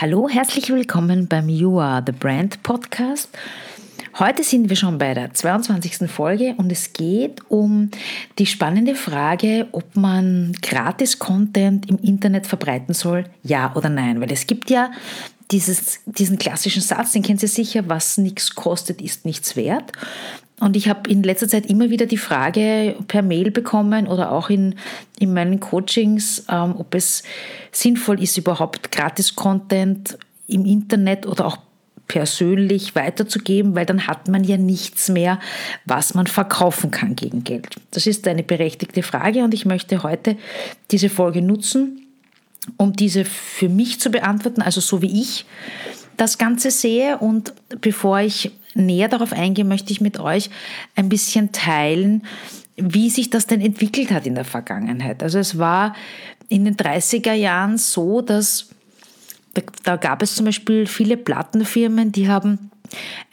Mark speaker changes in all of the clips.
Speaker 1: Hallo, herzlich willkommen beim You Are the Brand Podcast. Heute sind wir schon bei der 22. Folge und es geht um die spannende Frage, ob man Gratis-Content im Internet verbreiten soll, ja oder nein. Weil es gibt ja dieses, diesen klassischen Satz, den kennt ihr sicher, was nichts kostet, ist nichts wert. Und ich habe in letzter Zeit immer wieder die Frage per Mail bekommen oder auch in, in meinen Coachings, ähm, ob es sinnvoll ist, überhaupt Gratis-Content im Internet oder auch persönlich weiterzugeben, weil dann hat man ja nichts mehr, was man verkaufen kann gegen Geld. Das ist eine berechtigte Frage und ich möchte heute diese Folge nutzen, um diese für mich zu beantworten, also so wie ich das Ganze sehe. Und bevor ich näher darauf eingehe, möchte ich mit euch ein bisschen teilen, wie sich das denn entwickelt hat in der Vergangenheit. Also es war in den 30er Jahren so, dass da, da gab es zum Beispiel viele Plattenfirmen, die haben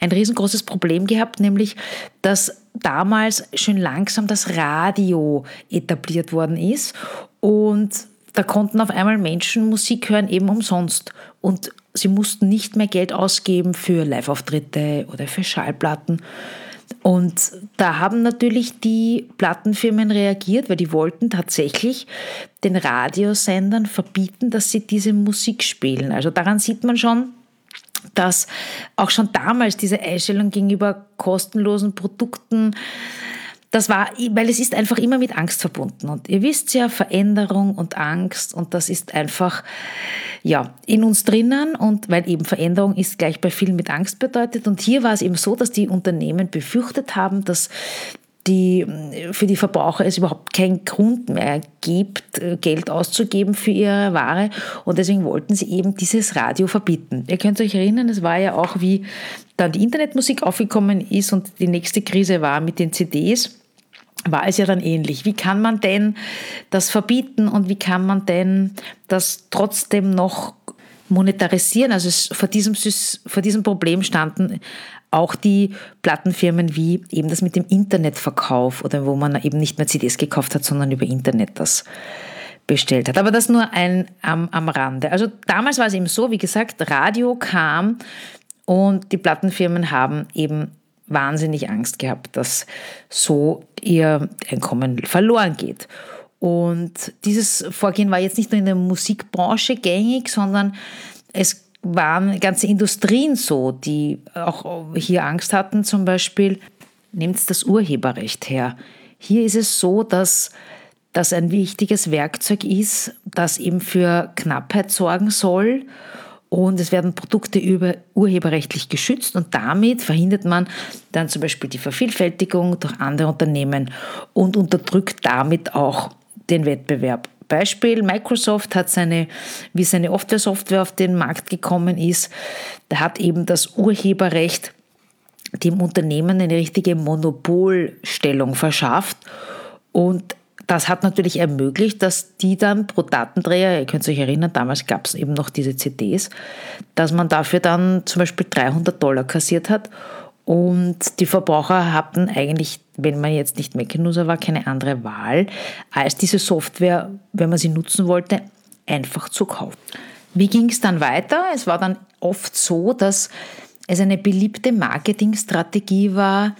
Speaker 1: ein riesengroßes Problem gehabt, nämlich dass damals schon langsam das Radio etabliert worden ist und da konnten auf einmal Menschen Musik hören, eben umsonst. Und sie mussten nicht mehr Geld ausgeben für Live-Auftritte oder für Schallplatten. Und da haben natürlich die Plattenfirmen reagiert, weil die wollten tatsächlich den Radiosendern verbieten, dass sie diese Musik spielen. Also daran sieht man schon, dass auch schon damals diese Einstellung gegenüber kostenlosen Produkten das war, weil es ist einfach immer mit Angst verbunden. Und ihr wisst ja, Veränderung und Angst und das ist einfach, ja, in uns drinnen und weil eben Veränderung ist gleich bei vielen mit Angst bedeutet. Und hier war es eben so, dass die Unternehmen befürchtet haben, dass die, für die Verbraucher es überhaupt keinen Grund mehr gibt, äh, Geld auszugeben für ihre Ware. Und deswegen wollten sie eben dieses Radio verbieten. Ihr könnt euch erinnern, es war ja auch, wie dann die Internetmusik aufgekommen ist und die nächste Krise war mit den CDs war es ja dann ähnlich. Wie kann man denn das verbieten und wie kann man denn das trotzdem noch monetarisieren? Also es, vor, diesem, vor diesem Problem standen auch die Plattenfirmen wie eben das mit dem Internetverkauf oder wo man eben nicht mehr CDs gekauft hat, sondern über Internet das bestellt hat. Aber das nur ein am, am Rande. Also damals war es eben so, wie gesagt, Radio kam und die Plattenfirmen haben eben wahnsinnig Angst gehabt, dass so ihr Einkommen verloren geht. Und dieses Vorgehen war jetzt nicht nur in der Musikbranche gängig, sondern es waren ganze Industrien so, die auch hier Angst hatten. Zum Beispiel, nehmt das Urheberrecht her. Hier ist es so, dass das ein wichtiges Werkzeug ist, das eben für Knappheit sorgen soll und es werden Produkte über urheberrechtlich geschützt und damit verhindert man dann zum Beispiel die Vervielfältigung durch andere Unternehmen und unterdrückt damit auch den Wettbewerb. Beispiel, Microsoft hat seine, wie seine Software auf den Markt gekommen ist, da hat eben das Urheberrecht dem Unternehmen eine richtige Monopolstellung verschafft und das hat natürlich ermöglicht, dass die dann pro Datenträger, ihr könnt euch erinnern, damals gab es eben noch diese CDs, dass man dafür dann zum Beispiel 300 Dollar kassiert hat und die Verbraucher hatten eigentlich, wenn man jetzt nicht Mac-User war, keine andere Wahl, als diese Software, wenn man sie nutzen wollte, einfach zu kaufen. Wie ging es dann weiter? Es war dann oft so, dass es eine beliebte Marketingstrategie war,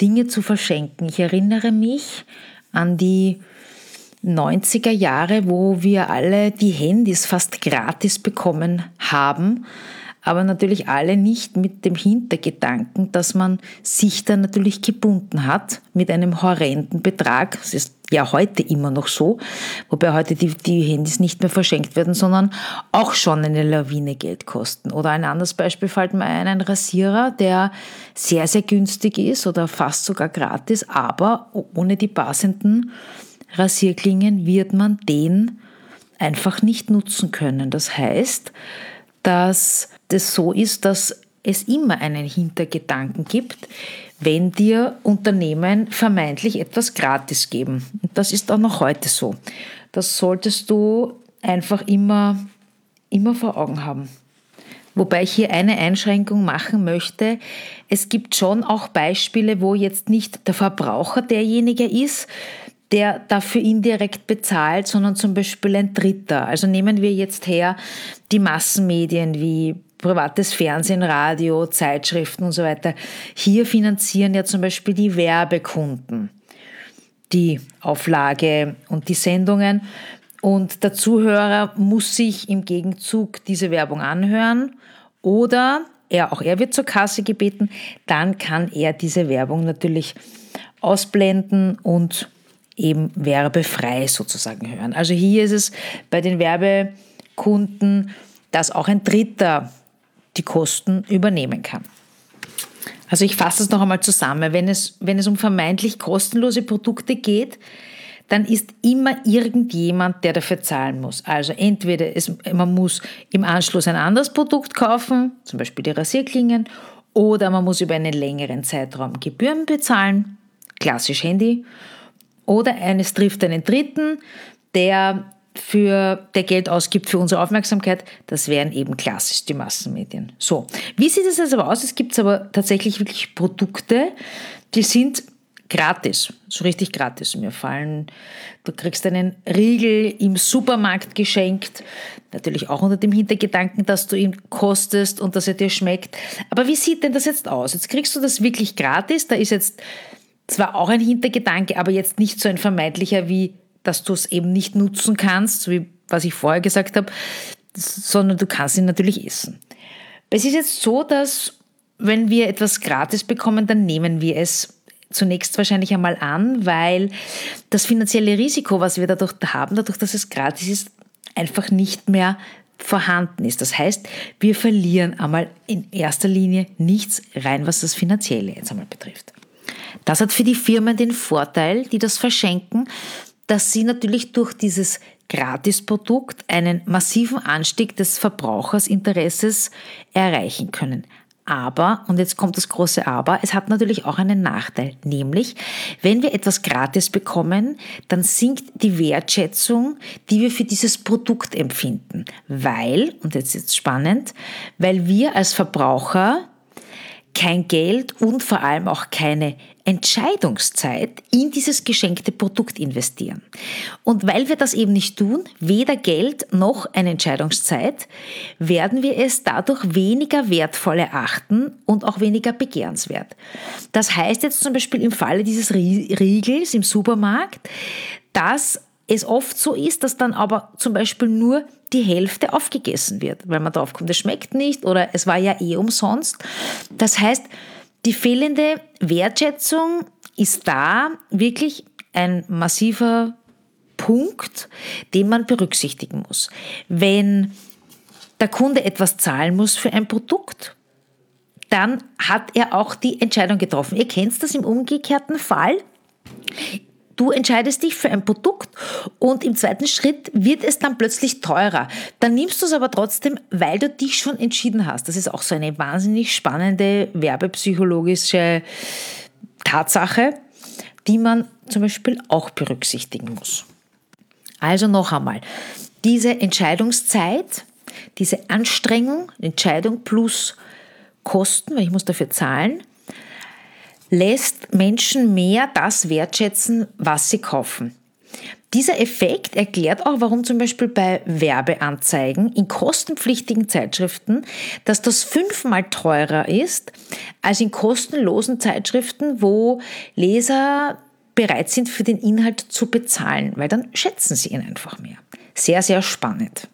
Speaker 1: Dinge zu verschenken. Ich erinnere mich, an die 90er Jahre, wo wir alle die Handys fast gratis bekommen haben, aber natürlich alle nicht mit dem Hintergedanken, dass man sich dann natürlich gebunden hat mit einem horrenden Betrag. Das ist ja heute immer noch so, wobei heute die, die Handys nicht mehr verschenkt werden, sondern auch schon eine Lawine Geld kosten. Oder ein anderes Beispiel fällt mir ein, ein Rasierer, der sehr, sehr günstig ist oder fast sogar gratis, aber ohne die passenden Rasierklingen wird man den einfach nicht nutzen können. Das heißt, dass das so ist, dass es immer einen Hintergedanken gibt, wenn dir Unternehmen vermeintlich etwas gratis geben. Und das ist auch noch heute so. Das solltest du einfach immer, immer vor Augen haben. Wobei ich hier eine Einschränkung machen möchte. Es gibt schon auch Beispiele, wo jetzt nicht der Verbraucher derjenige ist, der dafür indirekt bezahlt, sondern zum Beispiel ein Dritter. Also nehmen wir jetzt her die Massenmedien wie privates Fernsehen, Radio, Zeitschriften und so weiter. Hier finanzieren ja zum Beispiel die Werbekunden die Auflage und die Sendungen. Und der Zuhörer muss sich im Gegenzug diese Werbung anhören oder er, auch er wird zur Kasse gebeten, dann kann er diese Werbung natürlich ausblenden und eben werbefrei sozusagen hören. Also hier ist es bei den Werbekunden, dass auch ein Dritter die Kosten übernehmen kann. Also ich fasse es noch einmal zusammen. Wenn es, wenn es um vermeintlich kostenlose Produkte geht, dann ist immer irgendjemand, der dafür zahlen muss. Also entweder es, man muss im Anschluss ein anderes Produkt kaufen, zum Beispiel die Rasierklingen, oder man muss über einen längeren Zeitraum Gebühren bezahlen, klassisch Handy, oder eines trifft einen Dritten, der für der Geld ausgibt für unsere Aufmerksamkeit, das wären eben klassisch die Massenmedien. So, wie sieht es also aus? Es gibt aber tatsächlich wirklich Produkte, die sind gratis, so richtig gratis. Mir fallen, du kriegst einen Riegel im Supermarkt geschenkt, natürlich auch unter dem Hintergedanken, dass du ihn kostest und dass er dir schmeckt. Aber wie sieht denn das jetzt aus? Jetzt kriegst du das wirklich gratis, da ist jetzt zwar auch ein Hintergedanke, aber jetzt nicht so ein vermeintlicher wie, dass du es eben nicht nutzen kannst, wie was ich vorher gesagt habe, sondern du kannst ihn natürlich essen. Es ist jetzt so, dass wenn wir etwas gratis bekommen, dann nehmen wir es zunächst wahrscheinlich einmal an, weil das finanzielle Risiko, was wir dadurch haben, dadurch, dass es gratis ist, einfach nicht mehr vorhanden ist. Das heißt, wir verlieren einmal in erster Linie nichts rein, was das Finanzielle jetzt einmal betrifft. Das hat für die Firmen den Vorteil, die das verschenken, dass sie natürlich durch dieses Gratisprodukt einen massiven Anstieg des Verbrauchersinteresses erreichen können. Aber, und jetzt kommt das große Aber, es hat natürlich auch einen Nachteil, nämlich wenn wir etwas gratis bekommen, dann sinkt die Wertschätzung, die wir für dieses Produkt empfinden, weil, und jetzt ist es spannend, weil wir als Verbraucher kein Geld und vor allem auch keine Entscheidungszeit in dieses geschenkte Produkt investieren. Und weil wir das eben nicht tun, weder Geld noch eine Entscheidungszeit, werden wir es dadurch weniger wertvoll erachten und auch weniger begehrenswert. Das heißt jetzt zum Beispiel im Falle dieses Riegels im Supermarkt, dass es oft so ist, dass dann aber zum Beispiel nur die Hälfte aufgegessen wird, weil man drauf kommt, es schmeckt nicht oder es war ja eh umsonst. Das heißt, die fehlende Wertschätzung ist da wirklich ein massiver Punkt, den man berücksichtigen muss. Wenn der Kunde etwas zahlen muss für ein Produkt, dann hat er auch die Entscheidung getroffen. Ihr kennt das im umgekehrten Fall. Du entscheidest dich für ein Produkt und im zweiten Schritt wird es dann plötzlich teurer. Dann nimmst du es aber trotzdem, weil du dich schon entschieden hast. Das ist auch so eine wahnsinnig spannende werbepsychologische Tatsache, die man zum Beispiel auch berücksichtigen muss. Also noch einmal, diese Entscheidungszeit, diese Anstrengung, Entscheidung plus Kosten, weil ich muss dafür zahlen, lässt Menschen mehr das wertschätzen, was sie kaufen. Dieser Effekt erklärt auch, warum zum Beispiel bei Werbeanzeigen in kostenpflichtigen Zeitschriften, dass das fünfmal teurer ist als in kostenlosen Zeitschriften, wo Leser bereit sind, für den Inhalt zu bezahlen, weil dann schätzen sie ihn einfach mehr. Sehr, sehr spannend.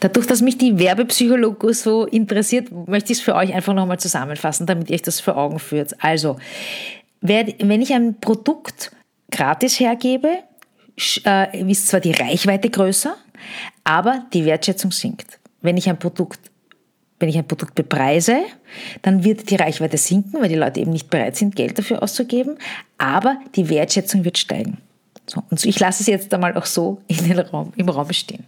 Speaker 1: Dadurch, dass mich die Werbepsychologie so interessiert, möchte ich es für euch einfach nochmal zusammenfassen, damit ihr euch das vor Augen führt. Also, wenn ich ein Produkt gratis hergebe, äh, ist zwar die Reichweite größer, aber die Wertschätzung sinkt. Wenn ich ein Produkt wenn ich ein Produkt bepreise, dann wird die Reichweite sinken, weil die Leute eben nicht bereit sind, Geld dafür auszugeben, aber die Wertschätzung wird steigen. So, und ich lasse es jetzt einmal auch so den Raum, im Raum stehen.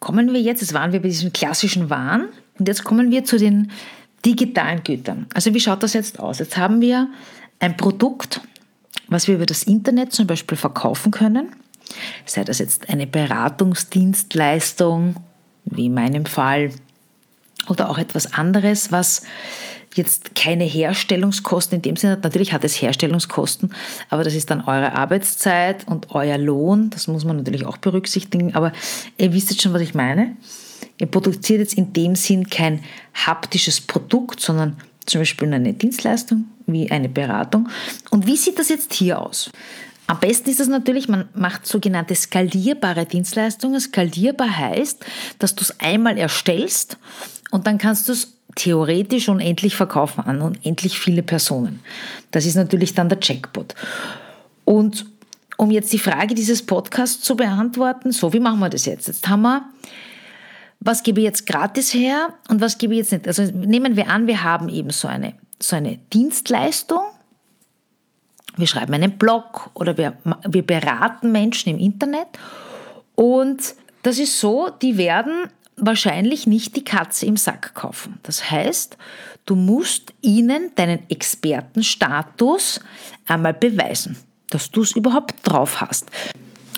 Speaker 1: Kommen wir jetzt, jetzt waren wir bei diesem klassischen Wahn und jetzt kommen wir zu den digitalen Gütern. Also wie schaut das jetzt aus? Jetzt haben wir ein Produkt, was wir über das Internet zum Beispiel verkaufen können. Sei das jetzt eine Beratungsdienstleistung, wie in meinem Fall, oder auch etwas anderes, was jetzt keine Herstellungskosten in dem Sinne hat. Natürlich hat es Herstellungskosten, aber das ist dann eure Arbeitszeit und euer Lohn. Das muss man natürlich auch berücksichtigen. Aber ihr wisst jetzt schon, was ich meine. Ihr produziert jetzt in dem Sinn kein haptisches Produkt, sondern zum Beispiel eine Dienstleistung wie eine Beratung. Und wie sieht das jetzt hier aus? Am besten ist es natürlich, man macht sogenannte skalierbare Dienstleistungen. Skalierbar heißt, dass du es einmal erstellst und dann kannst du es theoretisch unendlich verkaufen an unendlich viele Personen. Das ist natürlich dann der Jackpot. Und um jetzt die Frage dieses Podcasts zu beantworten, so wie machen wir das jetzt? Jetzt haben wir, was gebe ich jetzt gratis her und was gebe ich jetzt nicht? Also nehmen wir an, wir haben eben so eine, so eine Dienstleistung. Wir schreiben einen Blog oder wir, wir beraten Menschen im Internet. Und das ist so, die werden wahrscheinlich nicht die Katze im Sack kaufen. Das heißt, du musst ihnen deinen Expertenstatus einmal beweisen, dass du es überhaupt drauf hast.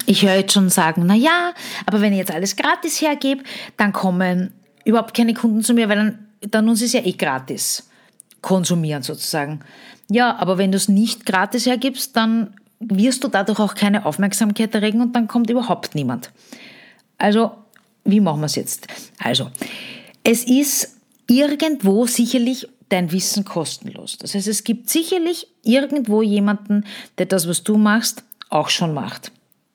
Speaker 1: Ich höre jetzt schon sagen, na ja, aber wenn ich jetzt alles gratis hergebe, dann kommen überhaupt keine Kunden zu mir, weil dann, dann uns ist ja eh gratis konsumieren sozusagen. Ja, aber wenn du es nicht gratis hergibst, dann wirst du dadurch auch keine Aufmerksamkeit erregen und dann kommt überhaupt niemand. Also wie machen wir es jetzt? Also, es ist irgendwo sicherlich dein Wissen kostenlos. Das heißt, es gibt sicherlich irgendwo jemanden, der das, was du machst, auch schon macht.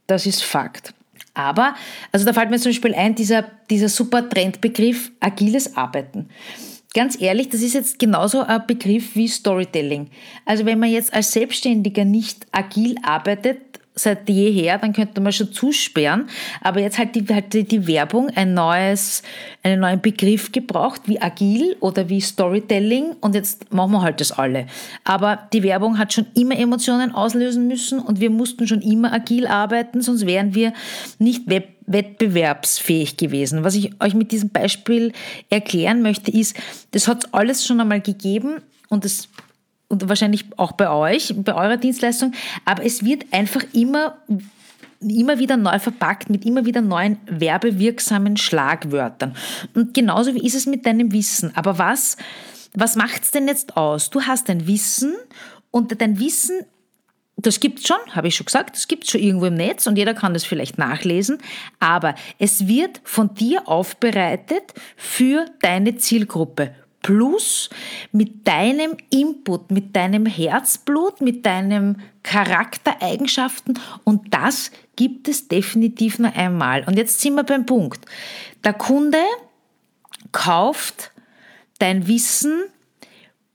Speaker 1: Das ist Fakt. Aber, also da fällt mir zum Beispiel ein, dieser, dieser super Trendbegriff agiles Arbeiten. Ganz ehrlich, das ist jetzt genauso ein Begriff wie Storytelling. Also wenn man jetzt als Selbstständiger nicht agil arbeitet, seit jeher, dann könnte man schon zusperren. Aber jetzt hat die, hat die Werbung ein neues, einen neuen Begriff gebraucht, wie agil oder wie Storytelling. Und jetzt machen wir halt das alle. Aber die Werbung hat schon immer Emotionen auslösen müssen und wir mussten schon immer agil arbeiten, sonst wären wir nicht web wettbewerbsfähig gewesen. Was ich euch mit diesem Beispiel erklären möchte, ist, das hat alles schon einmal gegeben und das und wahrscheinlich auch bei euch, bei eurer Dienstleistung, aber es wird einfach immer immer wieder neu verpackt mit immer wieder neuen werbewirksamen Schlagwörtern. Und genauso wie ist es mit deinem Wissen. Aber was, was macht es denn jetzt aus? Du hast dein Wissen und dein Wissen, das gibt es schon, habe ich schon gesagt, das gibt es schon irgendwo im Netz und jeder kann das vielleicht nachlesen, aber es wird von dir aufbereitet für deine Zielgruppe Plus mit deinem Input, mit deinem Herzblut, mit deinen Charaktereigenschaften und das gibt es definitiv nur einmal. Und jetzt sind wir beim Punkt. Der Kunde kauft dein Wissen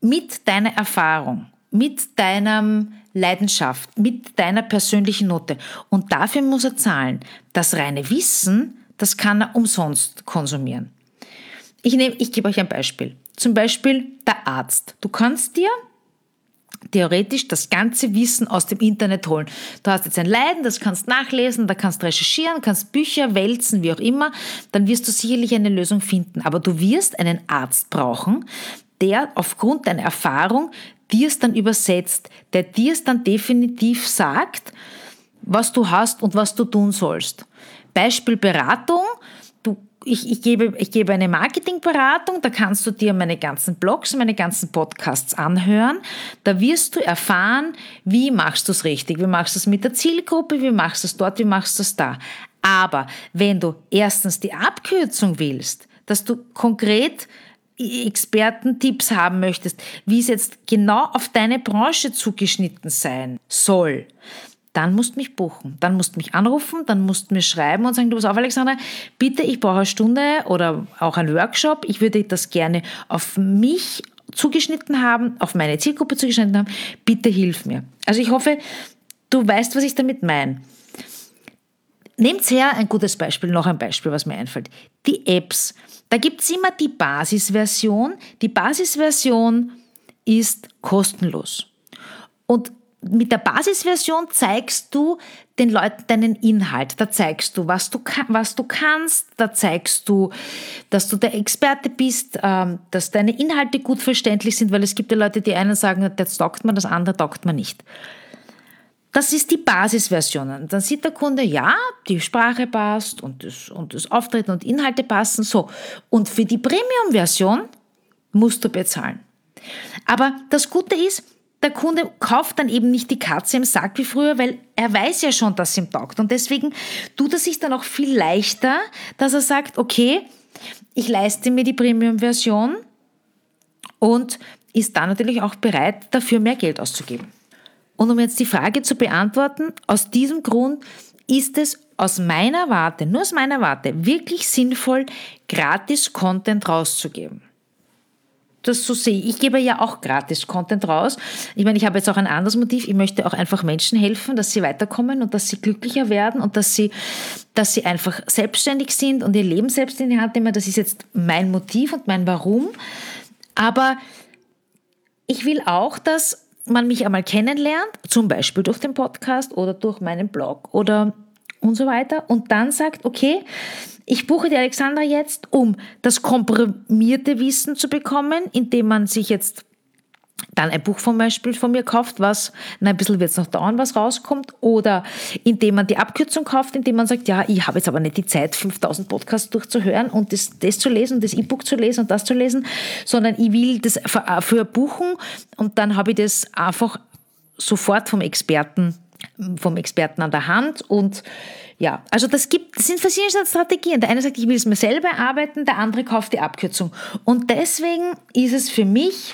Speaker 1: mit deiner Erfahrung, mit deinem Leidenschaft, mit deiner persönlichen Note. Und dafür muss er zahlen. Das reine Wissen, das kann er umsonst konsumieren. Ich, ich gebe euch ein Beispiel. Zum Beispiel der Arzt. Du kannst dir theoretisch das ganze Wissen aus dem Internet holen. Du hast jetzt ein Leiden, das kannst nachlesen, da kannst recherchieren, kannst Bücher wälzen, wie auch immer, dann wirst du sicherlich eine Lösung finden. Aber du wirst einen Arzt brauchen, der aufgrund deiner Erfahrung dir es dann übersetzt, der dir es dann definitiv sagt, was du hast und was du tun sollst. Beispiel Beratung ich, ich, gebe, ich gebe eine Marketingberatung, da kannst du dir meine ganzen Blogs, meine ganzen Podcasts anhören. Da wirst du erfahren, wie machst du es richtig, wie machst du es mit der Zielgruppe, wie machst du es dort, wie machst du es da. Aber wenn du erstens die Abkürzung willst, dass du konkret Expertentipps haben möchtest, wie es jetzt genau auf deine Branche zugeschnitten sein soll, dann musst du mich buchen. Dann musst du mich anrufen, dann musst du mir schreiben und sagen, du pass auf, Alexander, bitte, ich brauche eine Stunde oder auch einen Workshop. Ich würde das gerne auf mich zugeschnitten haben, auf meine Zielgruppe zugeschnitten haben. Bitte hilf mir. Also ich hoffe, du weißt, was ich damit meine. Nehmt her ein gutes Beispiel, noch ein Beispiel, was mir einfällt. Die Apps. Da gibt es immer die Basisversion. Die Basisversion ist kostenlos. Und mit der Basisversion zeigst du den Leuten deinen Inhalt. Da zeigst du, was du, was du kannst. Da zeigst du, dass du der Experte bist, ähm, dass deine Inhalte gut verständlich sind, weil es gibt ja Leute, die einen sagen, das taugt man, das andere taugt man nicht. Das ist die Basisversion. Dann sieht der Kunde, ja, die Sprache passt und das, und das Auftreten und Inhalte passen. So. Und für die Premium-Version musst du bezahlen. Aber das Gute ist, der Kunde kauft dann eben nicht die Katze im Sack wie früher, weil er weiß ja schon, dass ihm taugt. Und deswegen tut er sich dann auch viel leichter, dass er sagt, okay, ich leiste mir die Premium-Version und ist dann natürlich auch bereit, dafür mehr Geld auszugeben. Und um jetzt die Frage zu beantworten, aus diesem Grund ist es aus meiner Warte, nur aus meiner Warte, wirklich sinnvoll, gratis Content rauszugeben das so sehe. Ich gebe ja auch gratis Content raus. Ich meine, ich habe jetzt auch ein anderes Motiv. Ich möchte auch einfach Menschen helfen, dass sie weiterkommen und dass sie glücklicher werden und dass sie, dass sie einfach selbstständig sind und ihr Leben selbst in die Hand nehmen. Das ist jetzt mein Motiv und mein Warum. Aber ich will auch, dass man mich einmal kennenlernt, zum Beispiel durch den Podcast oder durch meinen Blog oder und so weiter. Und dann sagt, okay, ich buche die Alexandra jetzt, um das komprimierte Wissen zu bekommen, indem man sich jetzt dann ein Buch zum Beispiel von mir kauft, was, na, ein bisschen wird es noch dauern, was rauskommt, oder indem man die Abkürzung kauft, indem man sagt, ja, ich habe jetzt aber nicht die Zeit, 5000 Podcasts durchzuhören und das, das zu lesen, das E-Book zu lesen und das zu lesen, sondern ich will das für, für buchen und dann habe ich das einfach sofort vom Experten, vom Experten an der Hand und ja, also das gibt, das sind verschiedene Strategien. Der eine sagt, ich will es mir selber arbeiten, der andere kauft die Abkürzung. Und deswegen ist es für mich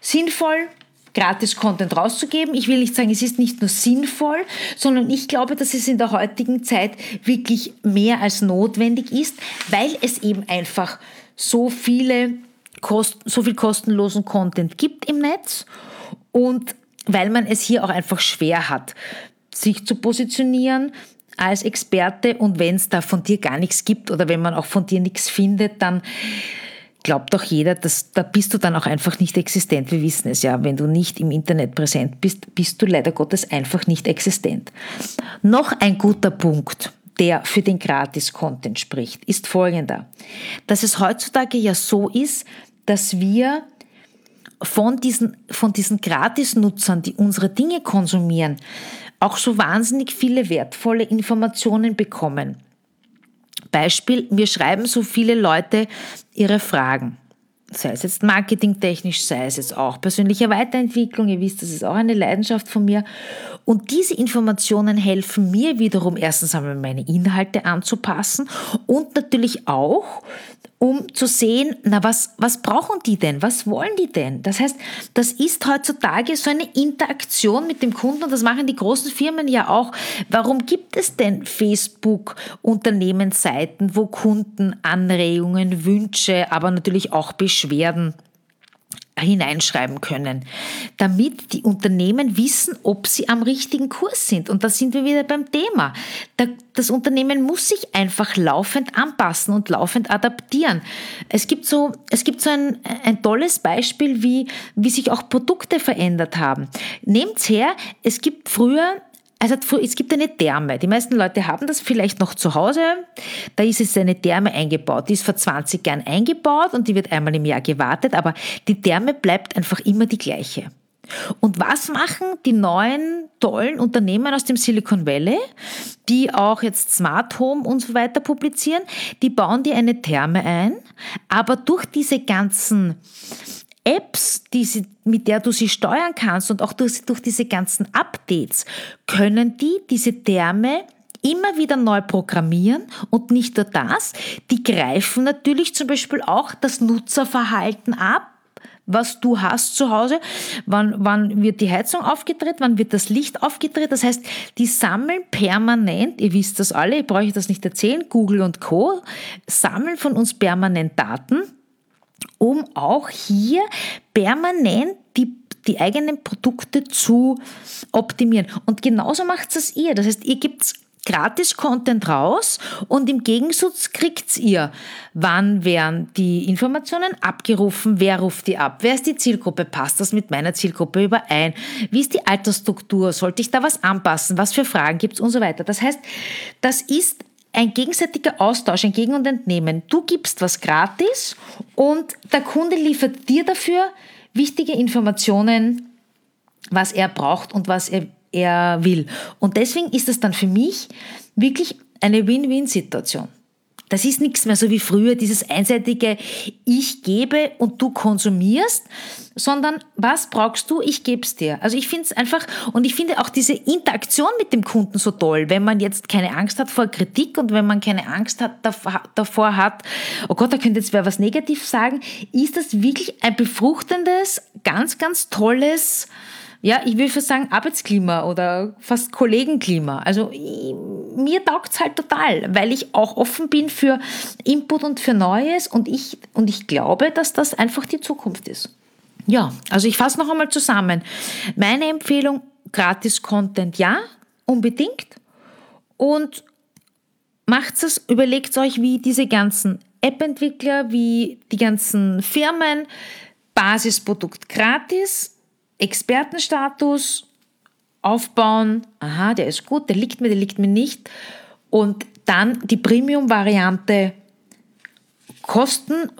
Speaker 1: sinnvoll, gratis Content rauszugeben. Ich will nicht sagen, es ist nicht nur sinnvoll, sondern ich glaube, dass es in der heutigen Zeit wirklich mehr als notwendig ist, weil es eben einfach so viele so viel kostenlosen Content gibt im Netz und weil man es hier auch einfach schwer hat, sich zu positionieren, als Experte und wenn es da von dir gar nichts gibt oder wenn man auch von dir nichts findet, dann glaubt doch jeder, dass da bist du dann auch einfach nicht existent. Wir wissen es ja, wenn du nicht im Internet präsent bist, bist du leider Gottes einfach nicht existent. Noch ein guter Punkt, der für den Gratis-Content spricht, ist folgender. Dass es heutzutage ja so ist, dass wir von diesen, von diesen Gratis-Nutzern, die unsere Dinge konsumieren, auch so wahnsinnig viele wertvolle Informationen bekommen. Beispiel, mir schreiben so viele Leute ihre Fragen. Sei es jetzt marketingtechnisch, sei es jetzt auch persönliche Weiterentwicklung. Ihr wisst, das ist auch eine Leidenschaft von mir. Und diese Informationen helfen mir wiederum erstens einmal meine Inhalte anzupassen und natürlich auch, um zu sehen, na was, was brauchen die denn? Was wollen die denn? Das heißt, das ist heutzutage so eine Interaktion mit dem Kunden und das machen die großen Firmen ja auch. Warum gibt es denn Facebook Unternehmensseiten, wo Kunden Anregungen, Wünsche, aber natürlich auch Beschwerden hineinschreiben können, damit die Unternehmen wissen, ob sie am richtigen Kurs sind. Und da sind wir wieder beim Thema. Das Unternehmen muss sich einfach laufend anpassen und laufend adaptieren. Es gibt so, es gibt so ein, ein tolles Beispiel, wie, wie sich auch Produkte verändert haben. Nehmt's her, es gibt früher also es gibt eine Therme. Die meisten Leute haben das vielleicht noch zu Hause. Da ist es eine Therme eingebaut. Die ist vor 20 Jahren eingebaut und die wird einmal im Jahr gewartet, aber die Therme bleibt einfach immer die gleiche. Und was machen die neuen tollen Unternehmen aus dem Silicon Valley, die auch jetzt Smart Home und so weiter publizieren? Die bauen dir eine Therme ein, aber durch diese ganzen Apps, die sie, mit der du sie steuern kannst und auch durch, durch diese ganzen Updates, können die diese Therme immer wieder neu programmieren und nicht nur das, die greifen natürlich zum Beispiel auch das Nutzerverhalten ab, was du hast zu Hause, wann, wann wird die Heizung aufgedreht, wann wird das Licht aufgedreht. Das heißt, die sammeln permanent, ihr wisst das alle, ich brauche das nicht erzählen, Google und Co. sammeln von uns permanent Daten um auch hier permanent die, die eigenen Produkte zu optimieren. Und genauso macht es ihr. Das heißt, ihr gebt Gratis-Content raus und im Gegensatz kriegt ihr, wann werden die Informationen abgerufen, wer ruft die ab, wer ist die Zielgruppe, passt das mit meiner Zielgruppe überein, wie ist die Altersstruktur, sollte ich da was anpassen, was für Fragen gibt es und so weiter. Das heißt, das ist ein gegenseitiger Austausch, ein Gegen und Entnehmen. Du gibst was gratis und der Kunde liefert dir dafür wichtige Informationen, was er braucht und was er, er will. Und deswegen ist es dann für mich wirklich eine Win-Win-Situation. Das ist nichts mehr so wie früher, dieses einseitige Ich gebe und du konsumierst, sondern was brauchst du, ich gebe es dir. Also ich finde es einfach und ich finde auch diese Interaktion mit dem Kunden so toll, wenn man jetzt keine Angst hat vor Kritik und wenn man keine Angst hat, davor hat, oh Gott, da könnte jetzt wer was negativ sagen, ist das wirklich ein befruchtendes, ganz, ganz tolles, ja, ich will fast sagen Arbeitsklima oder fast Kollegenklima. Also ich, mir es halt total, weil ich auch offen bin für Input und für Neues und ich, und ich glaube, dass das einfach die Zukunft ist. Ja, also ich fasse noch einmal zusammen. Meine Empfehlung, Gratis-Content ja, unbedingt. Und macht es, überlegt euch, wie diese ganzen App-Entwickler, wie die ganzen Firmen, Basisprodukt gratis, Expertenstatus aufbauen, aha, der ist gut, der liegt mir, der liegt mir nicht. Und dann die Premium-Variante kosten,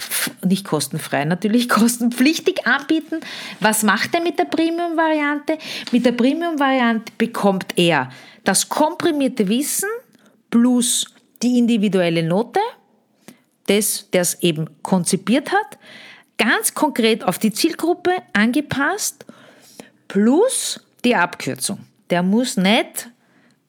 Speaker 1: nicht kostenfrei, natürlich kostenpflichtig anbieten. Was macht er mit der Premium-Variante? Mit der Premium-Variante bekommt er das komprimierte Wissen plus die individuelle Note des, der es eben konzipiert hat, ganz konkret auf die Zielgruppe angepasst plus die Abkürzung. Der muss nicht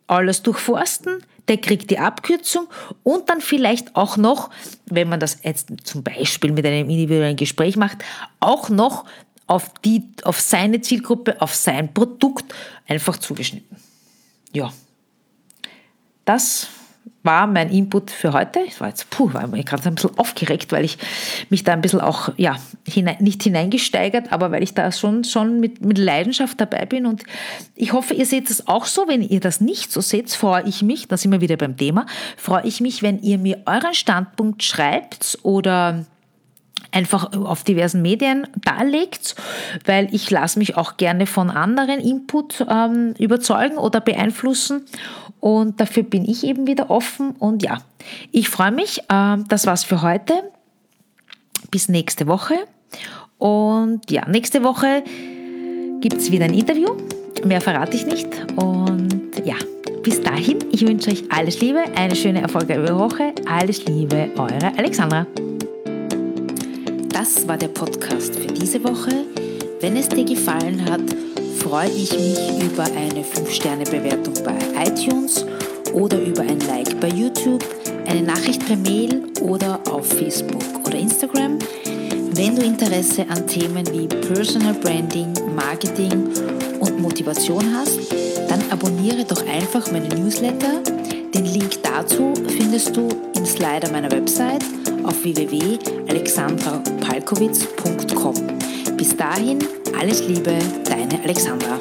Speaker 1: alles durchforsten, der kriegt die Abkürzung und dann vielleicht auch noch, wenn man das jetzt zum Beispiel mit einem individuellen Gespräch macht, auch noch auf, die, auf seine Zielgruppe, auf sein Produkt einfach zugeschnitten. Ja, das war mein Input für heute. Ich war jetzt, puh, war mir gerade ein bisschen aufgeregt, weil ich mich da ein bisschen auch, ja, hinein, nicht hineingesteigert, aber weil ich da schon, schon mit, mit Leidenschaft dabei bin. Und ich hoffe, ihr seht es auch so. Wenn ihr das nicht so seht, freue ich mich, da sind wir wieder beim Thema, freue ich mich, wenn ihr mir euren Standpunkt schreibt oder einfach auf diversen Medien darlegt, weil ich lasse mich auch gerne von anderen Input ähm, überzeugen oder beeinflussen und dafür bin ich eben wieder offen und ja, ich freue mich. Ähm, das war's für heute. Bis nächste Woche. Und ja, nächste Woche gibt es wieder ein Interview. Mehr verrate ich nicht. Und ja, bis dahin, ich wünsche euch alles Liebe, eine schöne, erfolgreiche Woche. Alles Liebe, eure Alexandra. Das war der Podcast für diese Woche. Wenn es dir gefallen hat, freue ich mich über eine 5-Sterne-Bewertung bei iTunes oder über ein Like bei YouTube, eine Nachricht per Mail oder auf Facebook oder Instagram. Wenn du Interesse an Themen wie Personal Branding, Marketing und Motivation hast, dann abonniere doch einfach meine Newsletter. Den Link dazu findest du im Slider meiner Website auf www.alexandrapalkowitz.com. Bis dahin, alles Liebe, deine Alexandra.